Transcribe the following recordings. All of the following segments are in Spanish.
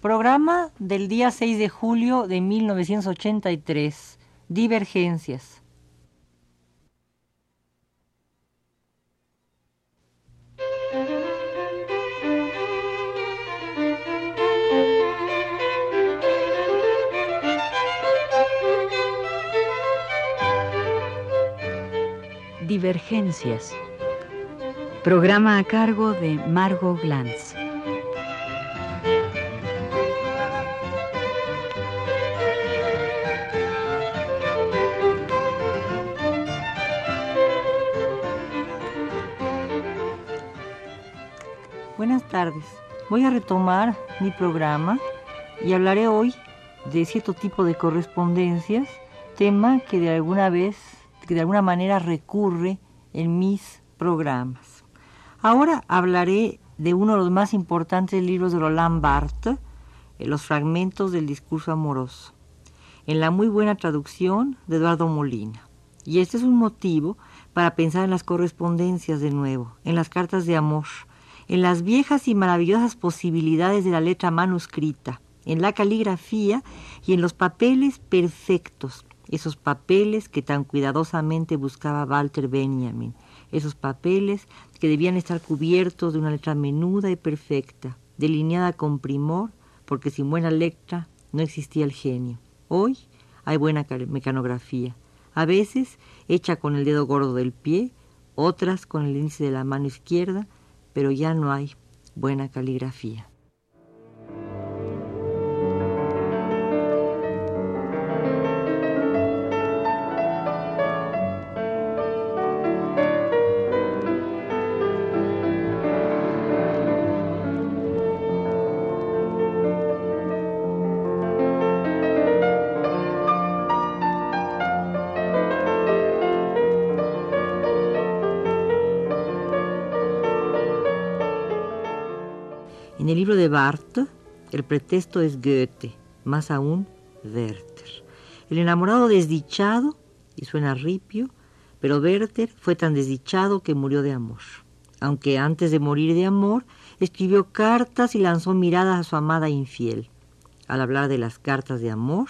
Programa del día 6 de julio de 1983. Divergencias. Divergencias. Programa a cargo de Margot Glantz. Buenas tardes. Voy a retomar mi programa y hablaré hoy de cierto tipo de correspondencias, tema que de alguna vez, que de alguna manera recurre en mis programas. Ahora hablaré de uno de los más importantes libros de Roland Barthes, eh, Los fragmentos del discurso amoroso, en la muy buena traducción de Eduardo Molina. Y este es un motivo para pensar en las correspondencias de nuevo, en las cartas de amor, en las viejas y maravillosas posibilidades de la letra manuscrita, en la caligrafía y en los papeles perfectos, esos papeles que tan cuidadosamente buscaba Walter Benjamin, esos papeles que debían estar cubiertos de una letra menuda y perfecta, delineada con primor, porque sin buena letra no existía el genio. Hoy hay buena mecanografía, a veces hecha con el dedo gordo del pie, otras con el índice de la mano izquierda, pero ya no hay buena caligrafía. En el libro de Barthes, el pretexto es Goethe, más aún Werther. El enamorado desdichado, y suena ripio, pero Werther fue tan desdichado que murió de amor. Aunque antes de morir de amor, escribió cartas y lanzó miradas a su amada infiel. Al hablar de las cartas de amor,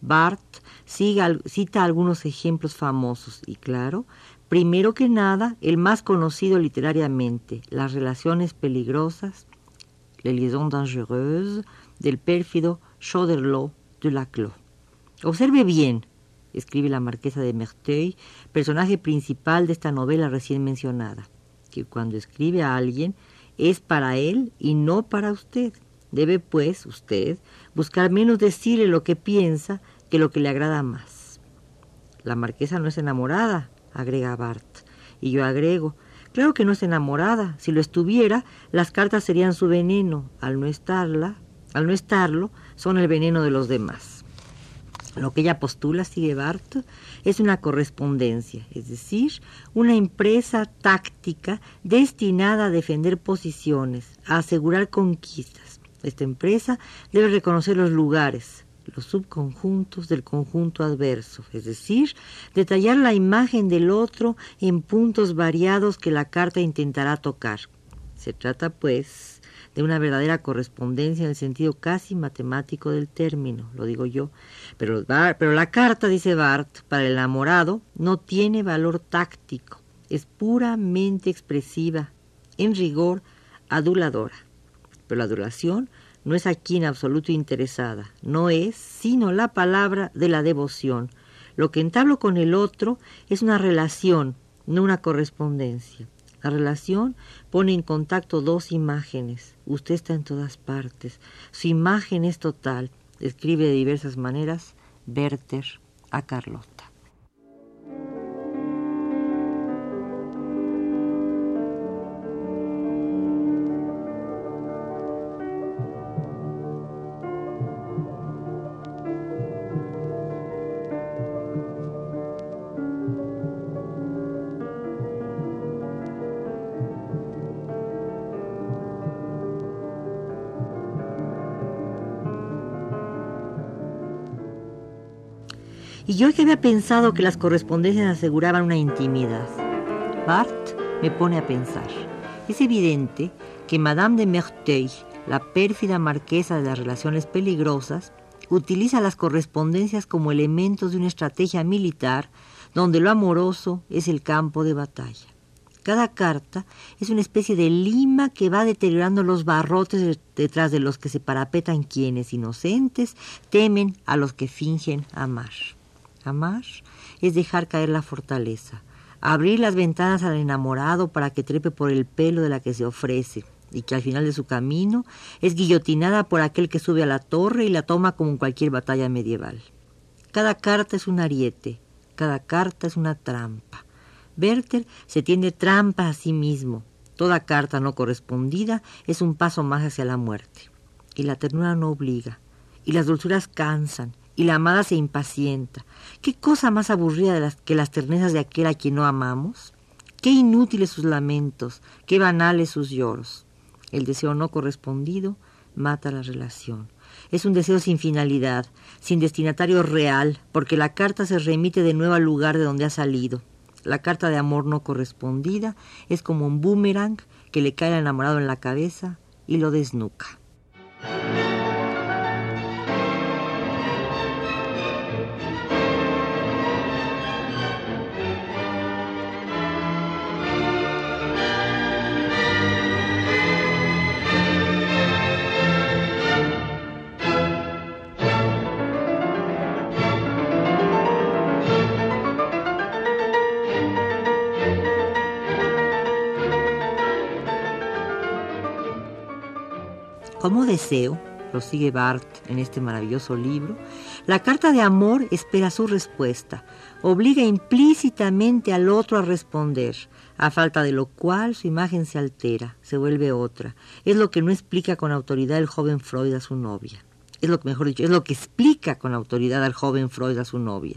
Barthes cita algunos ejemplos famosos y, claro, primero que nada, el más conocido literariamente, las relaciones peligrosas Les liaisons dangereuses del pérfido Choderlos de Laclos. Observe bien, escribe la marquesa de Merteuil, personaje principal de esta novela recién mencionada, que cuando escribe a alguien es para él y no para usted. Debe, pues, usted buscar menos decirle lo que piensa que lo que le agrada más. La marquesa no es enamorada, agrega Bart, y yo agrego, Claro que no es enamorada. Si lo estuviera, las cartas serían su veneno. Al no estarla, al no estarlo, son el veneno de los demás. Lo que ella postula, sigue Barth, es una correspondencia, es decir, una empresa táctica destinada a defender posiciones, a asegurar conquistas. Esta empresa debe reconocer los lugares, los subconjuntos del conjunto adverso, es decir, detallar la imagen del otro en puntos variados que la carta intentará tocar. Se trata, pues, de una verdadera correspondencia en el sentido casi matemático del término, lo digo yo. Pero, pero la carta, dice Barth, para el enamorado no tiene valor táctico, es puramente expresiva, en rigor aduladora. Pero la adulación no es aquí en absoluto interesada, no es sino la palabra de la devoción. Lo que entablo con el otro es una relación, no una correspondencia. La relación pone en contacto dos imágenes. Usted está en todas partes. Su imagen es total. Escribe de diversas maneras Werther a Carlota. Y yo que había pensado que las correspondencias aseguraban una intimidad. Bart me pone a pensar. Es evidente que Madame de Merteuil la pérfida marquesa de las relaciones peligrosas, utiliza las correspondencias como elementos de una estrategia militar donde lo amoroso es el campo de batalla. Cada carta es una especie de lima que va deteriorando los barrotes detrás de los que se parapetan quienes, inocentes, temen a los que fingen amar. Amar es dejar caer la fortaleza, abrir las ventanas al enamorado para que trepe por el pelo de la que se ofrece, y que al final de su camino es guillotinada por aquel que sube a la torre y la toma como en cualquier batalla medieval. Cada carta es un ariete, cada carta es una trampa. Werther se tiende trampa a sí mismo. Toda carta no correspondida es un paso más hacia la muerte. Y la ternura no obliga, y las dulzuras cansan, y la amada se impacienta. ¿Qué cosa más aburrida que las ternezas de aquel a quien no amamos? Qué inútiles sus lamentos, qué banales sus lloros. El deseo no correspondido mata la relación. Es un deseo sin finalidad, sin destinatario real, porque la carta se remite de nuevo al lugar de donde ha salido. La carta de amor no correspondida es como un boomerang que le cae al enamorado en la cabeza y lo desnuca. Como deseo, prosigue Bart en este maravilloso libro, la carta de amor espera su respuesta, obliga implícitamente al otro a responder, a falta de lo cual su imagen se altera, se vuelve otra. Es lo que no explica con autoridad el joven Freud a su novia. Es lo que, mejor dicho, es lo que explica con autoridad al joven Freud a su novia.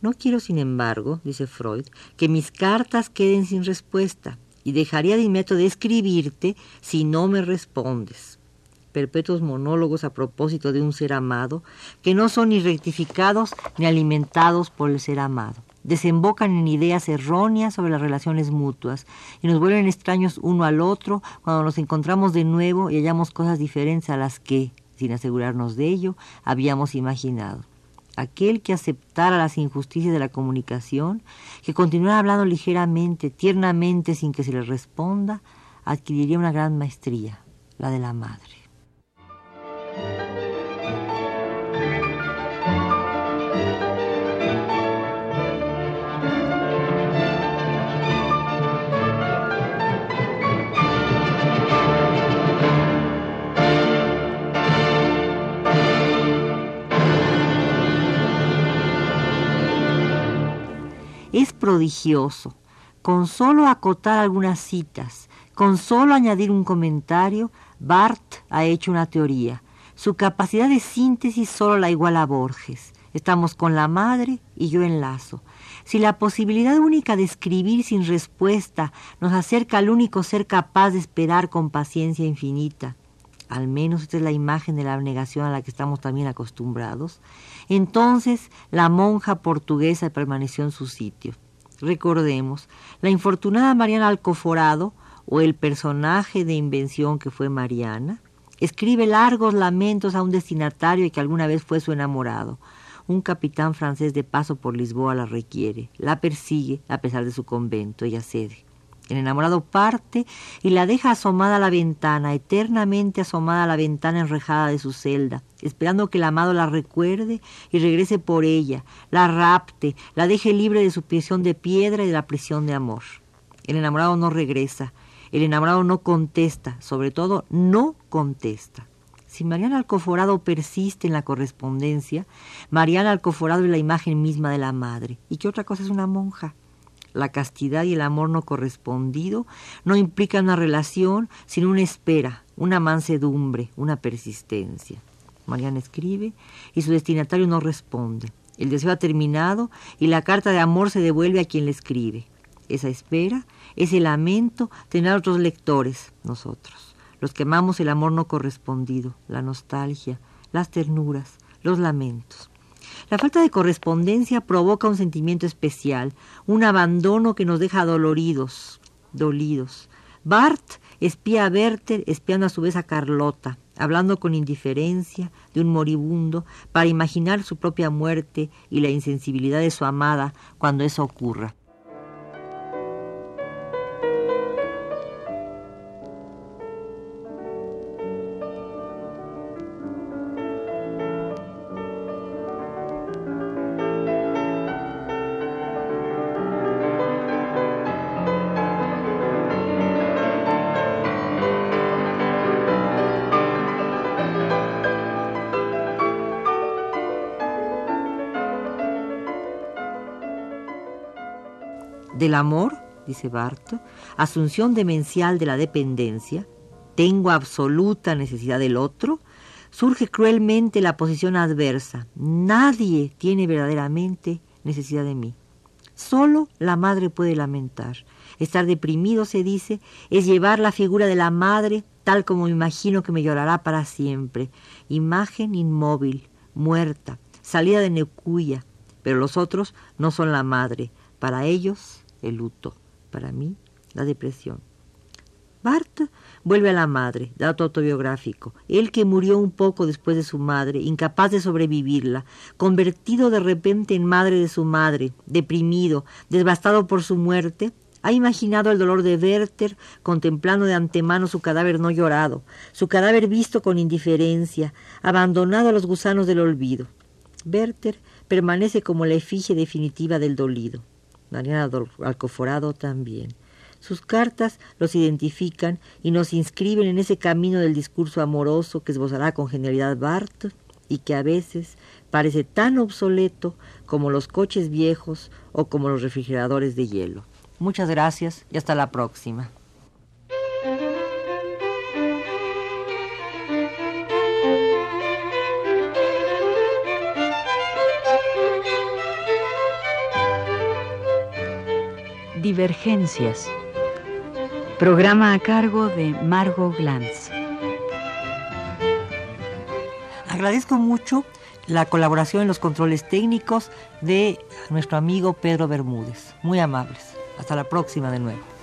No quiero, sin embargo, dice Freud, que mis cartas queden sin respuesta y dejaría de inmediato de escribirte si no me respondes perpetuos monólogos a propósito de un ser amado, que no son ni rectificados ni alimentados por el ser amado. Desembocan en ideas erróneas sobre las relaciones mutuas y nos vuelven extraños uno al otro cuando nos encontramos de nuevo y hallamos cosas diferentes a las que, sin asegurarnos de ello, habíamos imaginado. Aquel que aceptara las injusticias de la comunicación, que continuara hablando ligeramente, tiernamente, sin que se le responda, adquiriría una gran maestría, la de la madre. Prodigioso. Con solo acotar algunas citas, con solo añadir un comentario, Barth ha hecho una teoría. Su capacidad de síntesis solo la iguala a Borges. Estamos con la madre y yo enlazo. Si la posibilidad única de escribir sin respuesta nos acerca al único ser capaz de esperar con paciencia infinita, al menos esta es la imagen de la abnegación a la que estamos también acostumbrados, entonces la monja portuguesa permaneció en su sitio. Recordemos, la infortunada Mariana Alcoforado, o el personaje de invención que fue Mariana, escribe largos lamentos a un destinatario que alguna vez fue su enamorado. Un capitán francés de paso por Lisboa la requiere, la persigue a pesar de su convento, ella cede. El enamorado parte y la deja asomada a la ventana, eternamente asomada a la ventana enrejada de su celda, esperando que el amado la recuerde y regrese por ella, la rapte, la deje libre de su prisión de piedra y de la prisión de amor. El enamorado no regresa, el enamorado no contesta, sobre todo no contesta. Si Mariana Alcoforado persiste en la correspondencia, Mariana Alcoforado es la imagen misma de la madre. ¿Y qué otra cosa es una monja? La castidad y el amor no correspondido no implican una relación, sino una espera, una mansedumbre, una persistencia. Mariana escribe y su destinatario no responde. El deseo ha terminado y la carta de amor se devuelve a quien le escribe. Esa espera, ese lamento, tener otros lectores, nosotros, los que amamos el amor no correspondido, la nostalgia, las ternuras, los lamentos. La falta de correspondencia provoca un sentimiento especial, un abandono que nos deja doloridos, dolidos. Bart espía a Werther, espiando a su vez a Carlota, hablando con indiferencia de un moribundo para imaginar su propia muerte y la insensibilidad de su amada cuando eso ocurra. Del amor, dice Barto, asunción demencial de la dependencia, tengo absoluta necesidad del otro, surge cruelmente la posición adversa. Nadie tiene verdaderamente necesidad de mí. Solo la madre puede lamentar. Estar deprimido, se dice, es llevar la figura de la madre tal como imagino que me llorará para siempre. Imagen inmóvil, muerta, salida de Necuya. Pero los otros no son la madre. Para ellos el luto, para mí la depresión. Bart vuelve a la madre, dato autobiográfico, él que murió un poco después de su madre, incapaz de sobrevivirla, convertido de repente en madre de su madre, deprimido, devastado por su muerte, ha imaginado el dolor de Werther contemplando de antemano su cadáver no llorado, su cadáver visto con indiferencia, abandonado a los gusanos del olvido. Werther permanece como la efigie definitiva del dolido. Mariana Alcoforado también. Sus cartas los identifican y nos inscriben en ese camino del discurso amoroso que esbozará con genialidad Barth y que a veces parece tan obsoleto como los coches viejos o como los refrigeradores de hielo. Muchas gracias y hasta la próxima. Divergencias. Programa a cargo de Margot Glantz. Agradezco mucho la colaboración en los controles técnicos de nuestro amigo Pedro Bermúdez. Muy amables. Hasta la próxima de nuevo.